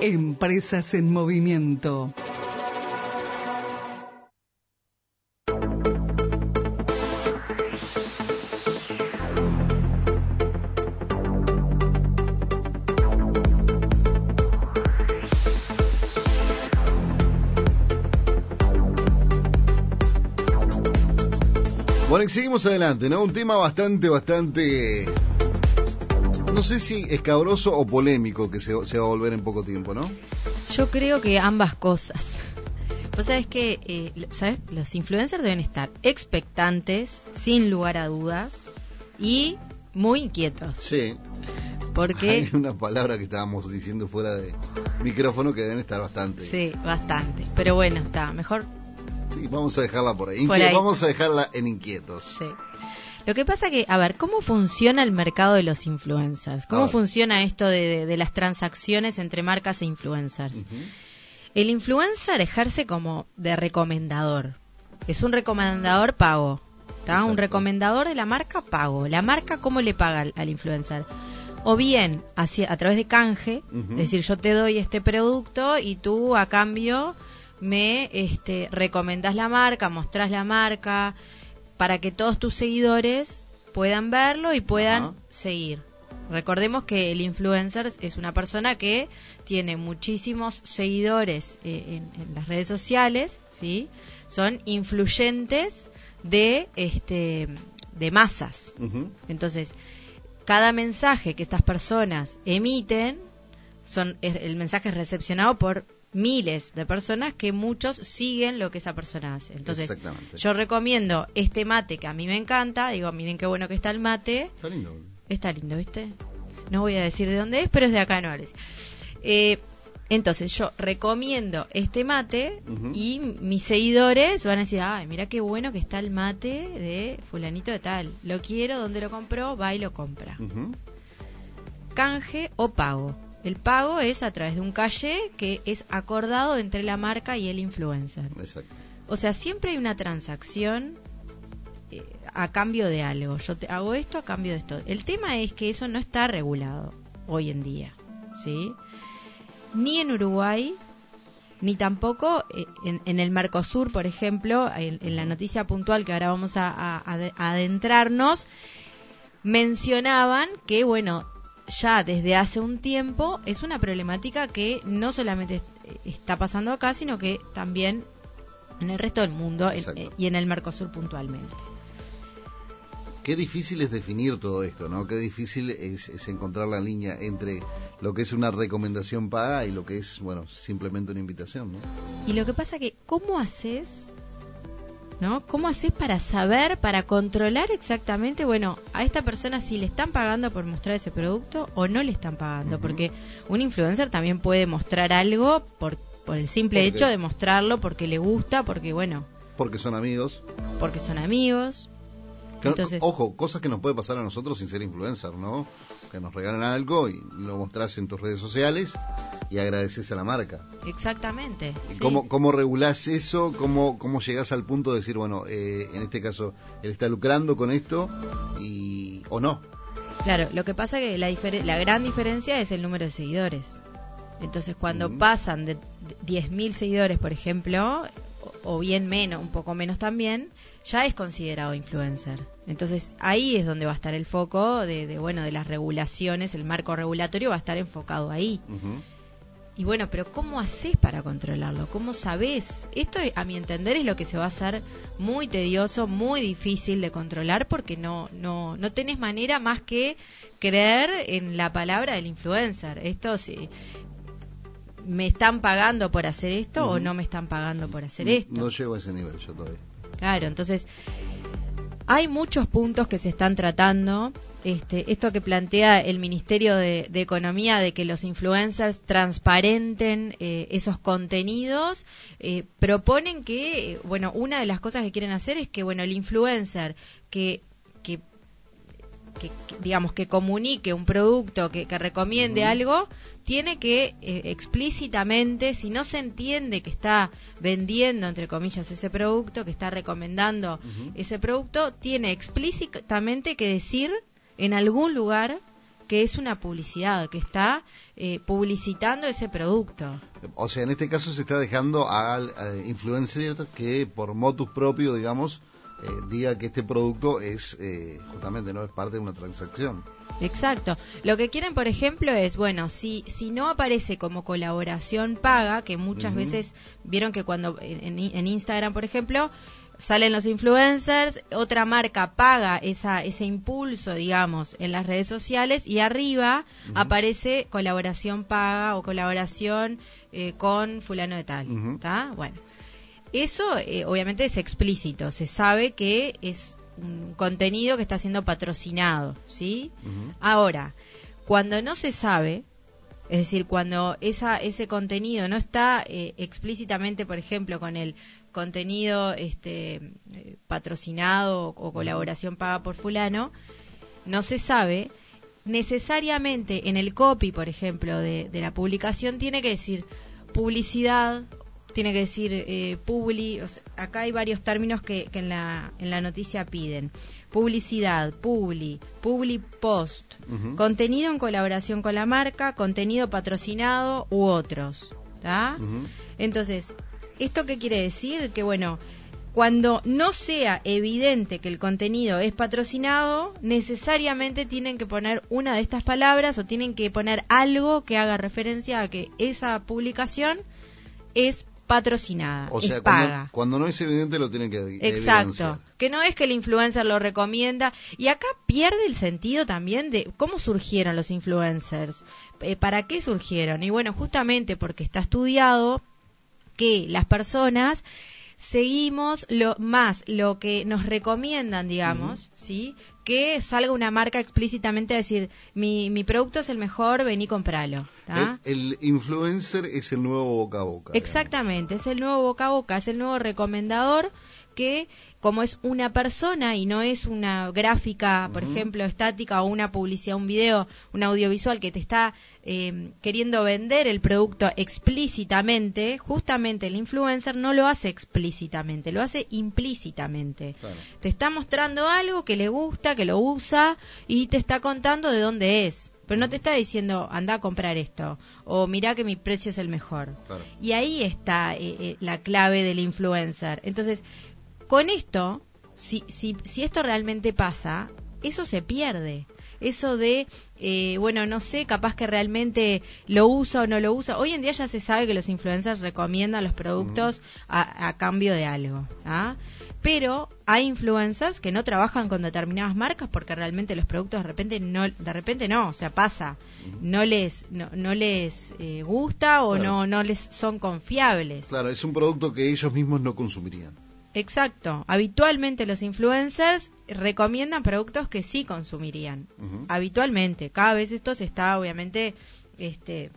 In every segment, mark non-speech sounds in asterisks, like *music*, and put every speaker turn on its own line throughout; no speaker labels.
Empresas en movimiento.
Bueno, seguimos adelante, ¿no? Un tema bastante, bastante. No sé si escabroso o polémico que se, se va a volver en poco tiempo, ¿no?
Yo creo que ambas cosas. Vos sabés que, eh, ¿sabes? Los influencers deben estar expectantes, sin lugar a dudas, y muy inquietos.
Sí.
Porque,
Hay una palabra que estábamos diciendo fuera de micrófono que deben estar bastante.
sí, bastante. Pero bueno, está, mejor
Sí, vamos a dejarla por ahí.
Por ahí.
Vamos a dejarla en inquietos.
Sí. Lo que pasa que, a ver, ¿cómo funciona el mercado de los influencers? ¿Cómo funciona esto de, de- de las transacciones entre marcas e influencers? El influencer ejerce como de recomendador. Es un recomendador pago. ¿tá? Un recomendador de la marca pago. La marca, ¿cómo le paga al, al influencer? O bien hacia, a través de canje, es decir, yo te doy este producto y tú a cambio me este, recomendás la marca, mostrás la marca, para que todos tus seguidores puedan verlo y puedan
Ajá.
seguir. Recordemos que el influencer es una persona que tiene muchísimos seguidores eh, en, en las redes sociales, ¿sí? Son influyentes de este de masas. Entonces, cada mensaje que estas personas emiten son el mensaje es recepcionado por miles de personas que muchos siguen lo que esa persona hace. Entonces, yo recomiendo este mate que a mí me encanta, digo, miren qué bueno que está el mate,
Está lindo.
Está lindo, ¿viste? No voy a decir de dónde es, pero es de acá, no Ores. Eh, entonces, yo recomiendo este mate y mis seguidores van a decir, ay, mira qué bueno que está el mate de fulanito de tal. Lo quiero, ¿dónde lo compró? Va y lo compra. Canje o pago. El pago es a través de un calle que es acordado entre la marca y el influencer.
Exacto.
O sea, siempre hay una transacción eh, a cambio de algo. Yo te hago esto a cambio de esto. El tema es que eso no está regulado hoy en día, ¿sí? Ni en Uruguay, ni tampoco eh, en, en el Mercosur, por ejemplo, en, en la noticia puntual que ahora vamos a, a- a ade- a adentrarnos, mencionaban que, bueno, ya desde hace un tiempo es una problemática que no solamente est- está pasando acá, sino que también en el resto del mundo en- eh, y en el Mercosur puntualmente.
Qué difícil es definir todo esto, ¿no? Qué difícil es, es encontrar la línea entre lo que es una recomendación paga y lo que es, bueno, simplemente una invitación, ¿no?
Y lo que pasa que, ¿cómo haces? ¿No? ¿Cómo haces para saber, para controlar exactamente, bueno, a esta persona si le están pagando por mostrar ese producto o no le están pagando? Porque un influencer también puede mostrar algo por, por el simple
Porque-
hecho de mostrarlo porque le gusta, porque, bueno,
Porque son amigos.
porque son amigos. Entonces-
ojo, cosas que nos puede pasar a nosotros sin ser influencer, ¿no? Que nos regalan algo y lo mostrás en tus redes sociales y agradeces a la marca.
Exactamente.
¿Y
sí.
cómo, cómo regulás eso? ¿Cómo, ¿Cómo llegás al punto de decir, bueno, eh, en este caso, él está lucrando con esto y o no?
Claro, lo que pasa que la, la gran diferencia es el número de seguidores. Entonces, cuando
Ujú.
pasan de de 10.000 seguidores, por ejemplo, o bien menos, un poco menos también, ya es considerado influencer. Entonces, ahí es donde va a estar el foco de, de, bueno, de las regulaciones, el marco regulatorio va a estar enfocado ahí. Y bueno, pero ¿cómo haces para controlarlo? ¿Cómo sabes? Esto, a mi entender, es lo que se va a hacer muy tedioso, muy difícil de controlar porque no, no, no tenés manera más que creer en la palabra del influencer. Esto sí. ¿Me están pagando por hacer esto o no me están pagando por hacer esto?
No llego a ese nivel yo todavía.
Claro, entonces hay muchos puntos que se están tratando. Este, esto que plantea el Ministerio de, Economía de que los influencers transparenten eh, esos contenidos, eh, proponen que, eh, bueno, una de las cosas que quieren hacer es que, bueno, el influencer que, que, digamos, que comunique un producto, que, que recomiende algo, tiene que eh, explícitamente, si no se entiende que está vendiendo, entre comillas, ese producto, que está recomendando ese producto, tiene explícitamente que decir en algún lugar que es una publicidad, que está eh, publicitando ese producto.
O sea, en este caso se está dejando al influencer que por motus propio, digamos, eh, diga que este producto es eh, justamente no es parte de una transacción.
Exacto. Lo que quieren, por ejemplo, es, bueno, si, si no aparece como colaboración paga, que muchas veces vieron que cuando en, en, Instagram, por ejemplo, salen los influencers, otra marca paga esa, ese impulso, digamos, en las redes sociales y arriba aparece colaboración paga o colaboración eh, con fulano de tal. ¿Está? Bueno. Eso eh, obviamente es explícito, se sabe que es un contenido que está siendo patrocinado, ¿sí? Ahora, cuando no se sabe, es decir, cuando esa, ese contenido no está eh, explícitamente, por ejemplo, con el contenido este, eh, patrocinado o colaboración paga por fulano, no se sabe, necesariamente en el copy, por ejemplo, de, de la publicación tiene que decir publicidad tiene que decir eh, publi, acá hay varios términos que, en, la, en la noticia piden. Publicidad, publi, publi post, contenido en colaboración con la marca, contenido patrocinado u otros. Entonces, ¿esto qué quiere decir? Que bueno, cuando no sea evidente que el contenido es patrocinado, necesariamente tienen que poner una de estas palabras o tienen que poner algo que haga referencia a que esa publicación es patrocinada. O sea,
cuando, cuando, no es evidente lo tienen que
Exacto. Que no es que el influencer lo recomienda. Y acá pierde el sentido también de cómo surgieron los influencers. Eh, ¿Para qué surgieron? Y bueno, justamente porque está estudiado que las personas seguimos lo más lo que nos recomiendan, digamos, ¿sí? Que salga una marca explícitamente a decir, mi, mi producto es el mejor, vení compralo.
El, influencer es el nuevo boca a boca.
Exactamente, es el nuevo boca a boca, es el nuevo recomendador que como es una persona y no es una gráfica, por ejemplo, estática o una publicidad, un video, un audiovisual que te está eh, queriendo vender el producto explícitamente, justamente el influencer no lo hace explícitamente, lo hace implícitamente. Te está mostrando algo que le gusta, que lo usa y te está contando de dónde es. Pero no te está diciendo, anda a comprar esto, o mira que mi precio es el mejor. Y ahí está eh, eh, la clave del influencer. Entonces, con esto, si, si, si esto realmente pasa, eso se pierde. Eso de, eh, bueno, no sé, capaz que realmente lo usa o no lo usa. Hoy en día ya se sabe que los influencers recomiendan los productos a, cambio de algo. ¿ah? Pero hay influencers que no trabajan con determinadas marcas porque realmente los productos de repente no, de repente no, o sea, pasa, no les, no, les eh, gusta o no, no les son confiables.
Claro, es un producto que ellos mismos no consumirían.
Exacto. Habitualmente los influencers recomiendan productos que sí consumirían. Habitualmente. Cada vez esto se está obviamente este,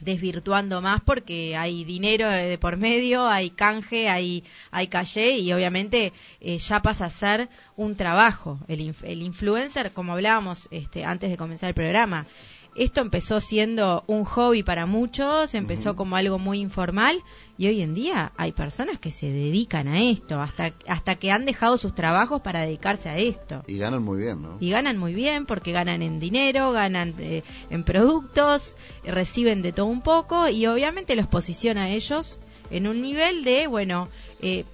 desvirtuando más porque hay dinero de por medio, hay canje, hay, hay calle y obviamente eh, ya pasa a ser un trabajo. El, el influencer, como hablábamos este, antes de comenzar el programa, esto empezó siendo un hobby para muchos, empezó como algo muy informal y hoy en día hay personas que se dedican a esto, hasta, hasta que han dejado sus trabajos para dedicarse a esto.
Y ganan muy bien, ¿no?
Y ganan muy bien porque ganan en dinero, ganan eh, en productos, reciben de todo un poco y obviamente los posiciona a ellos en un nivel de, bueno, eh,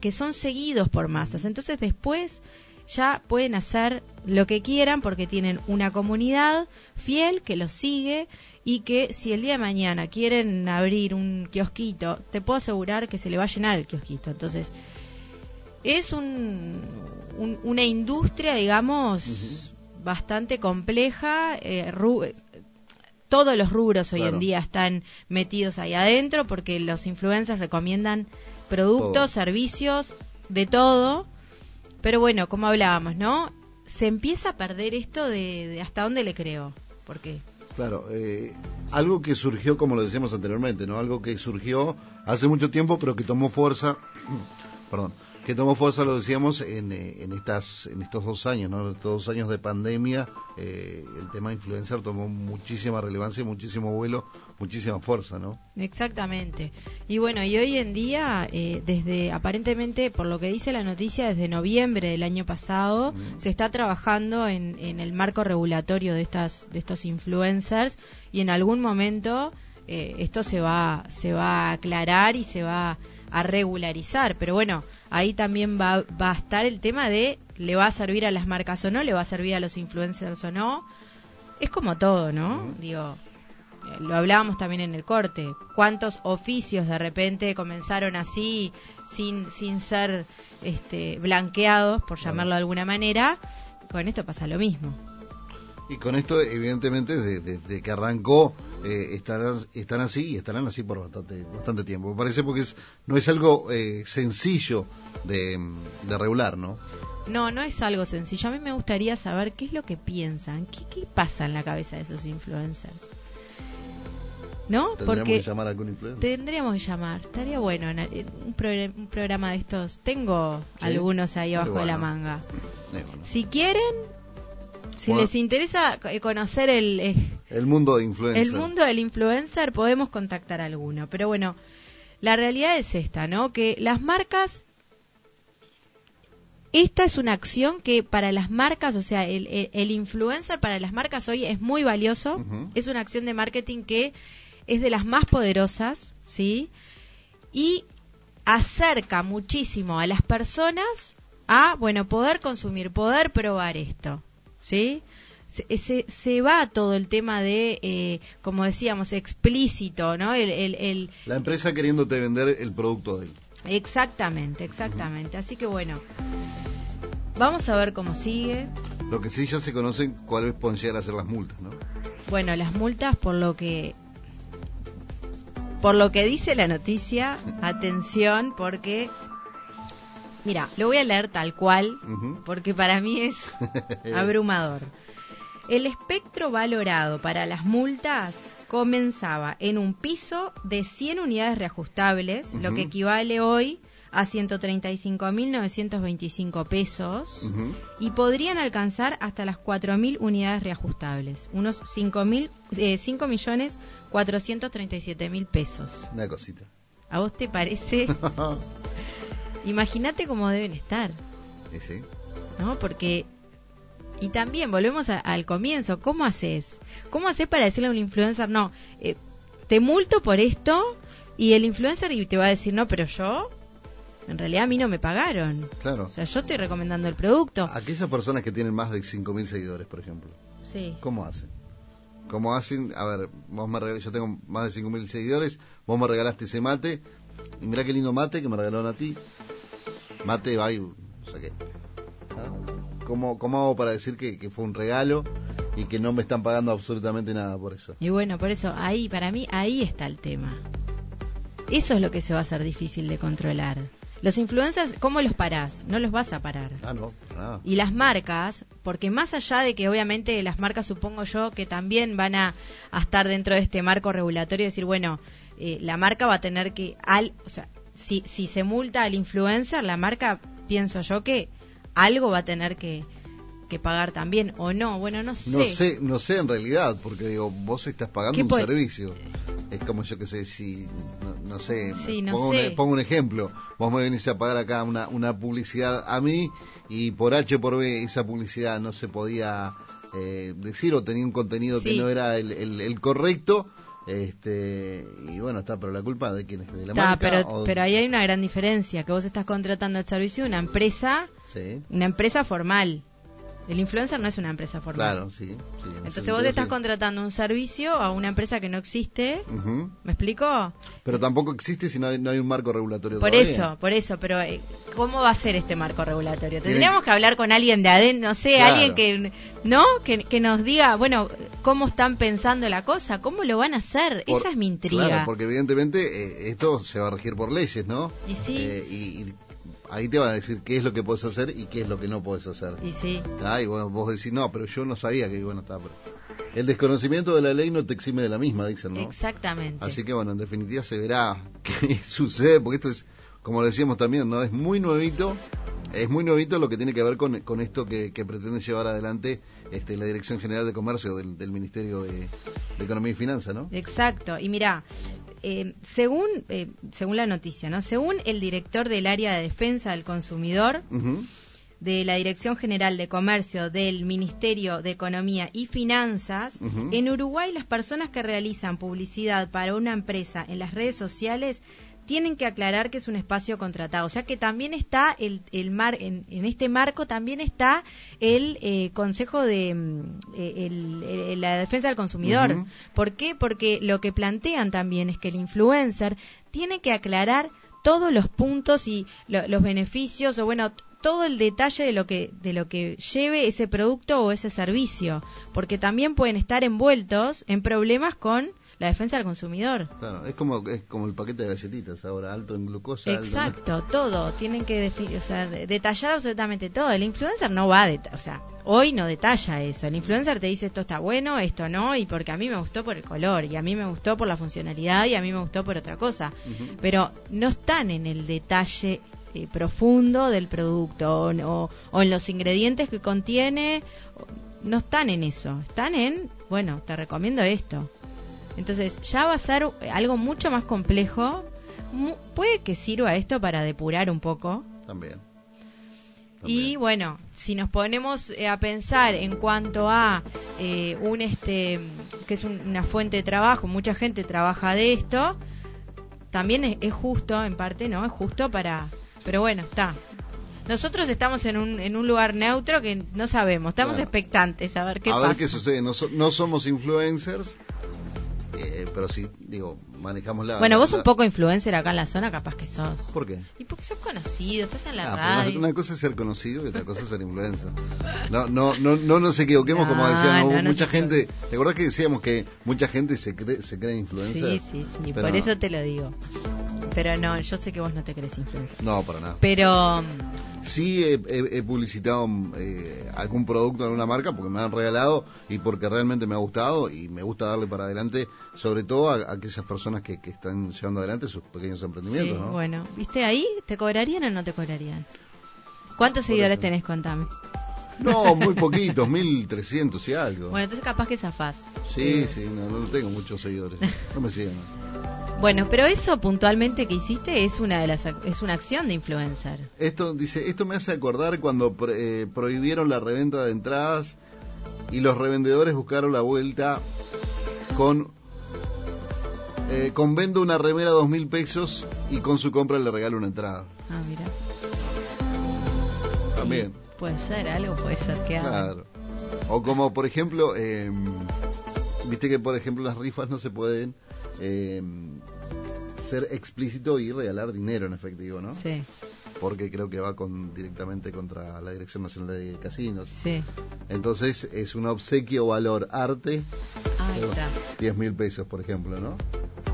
que son seguidos por masas. Entonces después ya pueden hacer lo que quieran porque tienen una comunidad fiel que los sigue y que si el día de mañana quieren abrir un kiosquito, te puedo asegurar que se le va a llenar el kiosquito. Entonces, es un, una industria, digamos, bastante compleja. Eh, todos los rubros hoy en día están metidos ahí adentro porque los influencers recomiendan productos, servicios, de todo pero bueno, como hablábamos, ¿no? Se empieza a perder esto de, hasta dónde le creo. ¿Por qué?
Claro, eh, algo que surgió, como lo decíamos anteriormente, ¿no? Algo que surgió hace mucho tiempo, pero que tomó fuerza, *clears throat* perdón, que tomó fuerza, lo decíamos, en, eh, en, estas, en estos dos años, ¿no? Estos dos años de pandemia, eh, el tema influencer tomó muchísima relevancia, muchísimo vuelo, muchísima fuerza, ¿no?
Exactamente. Y bueno, y hoy en día, eh, desde, aparentemente, por lo que dice la noticia, desde noviembre del año pasado, se está trabajando en, en el marco regulatorio de, estas, de estos influencers y en algún momento esto se va, se va a aclarar y se va a regularizar. Pero bueno, ahí también va, va a estar el tema de le va a servir a las marcas o no, le va a servir a los influencers o no. Es como todo, ¿no? Digo, eh, lo hablábamos también en el corte. ¿Cuántos oficios de repente comenzaron así, sin, sin ser este, blanqueados, por llamarlo de alguna manera? Con esto pasa lo mismo.
Y con esto, evidentemente, desde, que arrancó, eh, estarán, están así y estarán así por bastante, bastante tiempo. Me parece porque es, no es algo eh, sencillo de, regular, ¿no?
No, no es algo sencillo. A mí me gustaría saber qué es lo que piensan, qué, qué pasa en la cabeza de esos influencers. ¿No?
¿Tendríamos Porque que llamar a algún influencer?
Tendríamos que llamar. Estaría bueno un, programa de estos. Tengo algunos ahí abajo de la manga. Si quieren, si les interesa eh, conocer el,
eh, el mundo de influencer.
El mundo del influencer, podemos contactar a alguno. Pero bueno, la realidad es esta, ¿no? Que las marcas. Esta es una acción que para las marcas, o sea, el, el, influencer para las marcas hoy es muy valioso. Es una acción de marketing que es de las más poderosas, ¿sí? Y acerca muchísimo a las personas a, bueno, poder consumir, poder probar esto. ¿Sí? Se, se, va todo el tema de, eh, como decíamos, explícito, ¿no? El, el,
La empresa queriéndote vender el producto de él.
Exactamente, exactamente. Así que bueno, vamos a ver cómo sigue.
Lo que sí ya se conocen cuáles pueden llegar a ser las multas, ¿no?
Bueno, las multas por lo que por lo que dice la noticia, atención porque Mira, lo voy a leer tal cual, porque para mí es *laughs* abrumador. El espectro valorado para las multas comenzaba en un piso de 100 unidades reajustables, lo que equivale hoy a 135.925 pesos, y podrían alcanzar hasta las 4.000 unidades reajustables, unos 5.000, eh, 5 millones 437 mil pesos.
Una cosita.
¿A vos te parece? *laughs* Imagínate cómo deben estar.
Sí,
¿No? Porque. Y también, volvemos al comienzo. ¿Cómo haces? ¿Cómo haces para decirle a un influencer, no, eh, te multo por esto? Y el influencer te va a decir, no, pero yo. En realidad a mí no me pagaron.
Claro.
O sea, yo estoy recomendando el producto.
Aquellas personas que tienen más de 5.000 seguidores, por ejemplo.
Sí.
¿Cómo hacen? ¿Cómo hacen? A ver, vos me yo tengo más de 5.000 seguidores, vos me regalaste ese mate, y mirá qué lindo mate que me regalaron a ti. Mate, va y saqué. ¿Cómo, ¿Cómo hago para decir que, que fue un regalo y que no me están pagando absolutamente nada por eso?
Y bueno, por eso, ahí, para mí, ahí está el tema. Eso es lo que se va a hacer difícil de controlar. Los influencers, ¿cómo los parás? No los vas a parar.
Ah, no,
Y las marcas, porque más allá de que obviamente las marcas supongo yo que también van a, a estar dentro de este marco regulatorio y decir, bueno, eh, la marca va a tener que, al, o sea, si, si se multa al influencer, la marca, pienso yo que algo va a tener que, que pagar también o no. Bueno, no sé.
No sé, no sé en realidad, porque digo, vos estás pagando un servicio. Es como yo que sé, si, no, sé, pongo, Un, pongo, Un, ejemplo, vos me venís a pagar acá una, una publicidad a mí y por H por B esa publicidad no se podía eh, decir o tenía un contenido que no era el, el correcto este, y bueno, está, pero la culpa de quién es, de la marca.
Pero, pero ahí hay una gran diferencia, que vos estás contratando el servicio de una empresa, una empresa formal. El influencer no es una empresa formal.
Claro, sí.
Entonces vos te estás contratando un servicio a una empresa que no existe. ¿Me explico?
Pero tampoco existe si no hay, no hay un marco regulatorio.
Por eso, por eso. Pero eh, ¿cómo va a ser este marco regulatorio? Tendríamos que hablar con alguien de adentro, no sé, alguien que, ¿no? Que, que, nos diga, bueno, cómo están pensando la cosa, cómo lo van a hacer. Esa es mi intriga. Claro,
porque evidentemente eh, esto se va a regir por leyes, ¿no?
Y sí.
Eh, y ahí te van a decir qué es lo que puedes hacer y qué es lo que no puedes hacer.
Y sí.
Ah, y vos, vos, decís, no, pero yo no sabía que, bueno, está, pero... El desconocimiento de la ley no te exime de la misma, dicen, ¿no?
Exactamente.
Así que, bueno, en definitiva se verá *laughs* qué sucede, porque esto es como decíamos también, ¿no? Es muy nuevito es muy nuevito lo que tiene que ver con, esto que, pretende llevar adelante este, la Dirección General de Comercio del, Ministerio de, Economía y Finanzas, ¿no?
Exacto. Y mira, eh, según, eh, según la noticia, ¿no? Según el director del área de defensa del consumidor, de la Dirección General de Comercio del Ministerio de Economía y Finanzas, en Uruguay las personas que realizan publicidad para una empresa en las redes sociales tienen que aclarar que es un espacio contratado. O sea que también está el, el mar, en, este marco también está el eh, Consejo de mm, eh, la Defensa del Consumidor. ¿Por qué? Porque lo que plantean también es que el influencer tiene que aclarar todos los puntos y los beneficios o bueno todo el detalle de lo que de lo que lleve ese producto o ese servicio porque también pueden estar envueltos en problemas con la defensa del consumidor.
Claro, es como es como el paquete de galletitas ahora, alto en glucosa.
Exacto, todo, tienen que o sea, detallar absolutamente todo. El influencer no va a o sea, hoy no detalla eso. El influencer te dice esto está bueno, esto no, y porque a mí me gustó por el color, y a mí me gustó por la funcionalidad, y a mí me gustó por otra cosa. Pero no están en el detalle eh, profundo del producto o, o en los ingredientes que contiene. No están en eso, están en, bueno, te recomiendo esto. Entonces ya va a ser algo mucho más complejo. Puede que sirva esto para depurar un poco.
También.
Y bueno, si nos ponemos eh, a pensar en cuanto a eh, un este que es una fuente de trabajo, mucha gente trabaja de esto, también es, justo en parte, ¿no? Es justo para, pero bueno, está. Nosotros estamos en un, en un lugar neutro que no sabemos, estamos expectantes a ver qué pasa.
A ver qué sucede, no, no somos influencers, eh, pero sí, digo, manejamos la...
Bueno, vos un poco influencer acá en la zona, capaz que sos.
¿Por qué?
Y porque sos conocido, estás en la ah, radio.
Una, cosa es ser conocido y otra cosa es ser influencer. No, no, no, no nos equivoquemos, como decíamos, mucha gente... ¿Te acordás que decíamos que mucha gente se cree, se cree influencer?
Sí, sí, sí, por eso te lo digo. Pero no, yo sé que vos no te crees influencer.
No, para nada.
Pero
sí he, publicitado eh, algún producto en una marca porque me han regalado y porque realmente me ha gustado y me gusta darle para adelante, sobre todo a, aquellas personas que, están llevando adelante sus pequeños emprendimientos.
Sí, Bueno, ¿viste ahí? ¿Te cobrarían o no te cobrarían? ¿Cuántos seguidores tenés? Contame.
No, muy poquitos, 1300 y algo.
Bueno, entonces capaz que zafás.
Sí, sí, no, no tengo muchos seguidores. No me siguen.
Bueno, pero eso puntualmente que hiciste es una de las es una acción de influencer.
Esto dice, esto me hace acordar cuando eh, prohibieron la reventa de entradas y los revendedores buscaron la vuelta con eh, con vendo una remera a dos mil pesos y con su compra le regalo una entrada.
Ah, mira.
También.
puede ser, algo puede ser que haga. Claro.
O como, por ejemplo, em, viste que, por ejemplo, las rifas no se pueden eh, ser explícito y regalar dinero en efectivo, ¿no?
Sí.
Porque creo que va con, directamente contra la Dirección Nacional de Casinos.
Sí.
Entonces es un obsequio valor arte.
Ah,
10 mil pesos, por ejemplo, ¿no?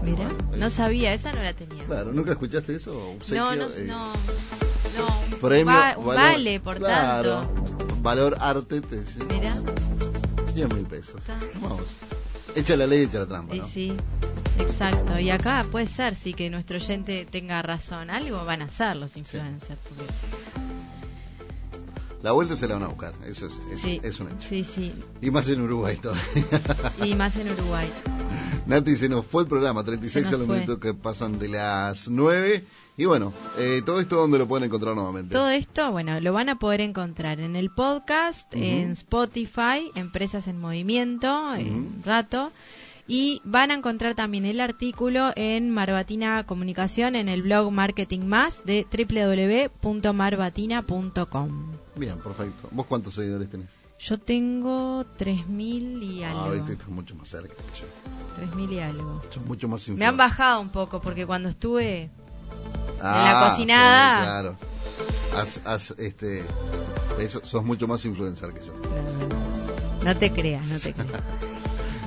Mira, no sabía, esa no la tenía.
Claro, ¿nunca escuchaste eso?
Obsequio, no, no, eh, no, no. Premio, vale, por claro,
tanto. Valor arte, te
Mira.
10 mil pesos. Vamos. Echa la ley, echa la trampa. ¿no?
Sí, exacto. Y acá puede ser, sí, que nuestro oyente tenga razón. Algo van a hacer los influencers.
La vuelta se la van a buscar, eso es, es, un hecho.
Sí, sí.
Y más en Uruguay todavía.
Y más en Uruguay.
Nati, se nos fue el programa, 36 los minutos que pasan de las 9. Y bueno, eh, todo esto, ¿dónde lo pueden encontrar nuevamente?
Todo esto, bueno, lo van a poder encontrar en el podcast, en Spotify, Empresas en Movimiento, en rato. Y van a encontrar también el artículo en Marbatina Comunicación en el blog Marketing Más de www.marbatina.com.
Bien, perfecto. ¿Vos cuántos seguidores tenés?
Yo tengo 3.000 y algo.
Ah, viste, estás mucho más cerca que yo.
3.000 y algo.
Son mucho más
Me han bajado un poco porque cuando estuve en la ah, cocinada.
claro. Has, este, sos mucho más influencer que yo.
No, te creas, no te creas. *laughs*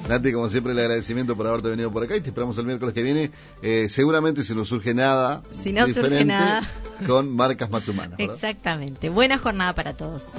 Nati, como siempre, el agradecimiento por haberte venido por acá y te esperamos el miércoles que viene. Eh, seguramente si no surge nada
si no
diferente
surge nada.
con marcas más humanas.
Exactamente. Buena jornada para todos.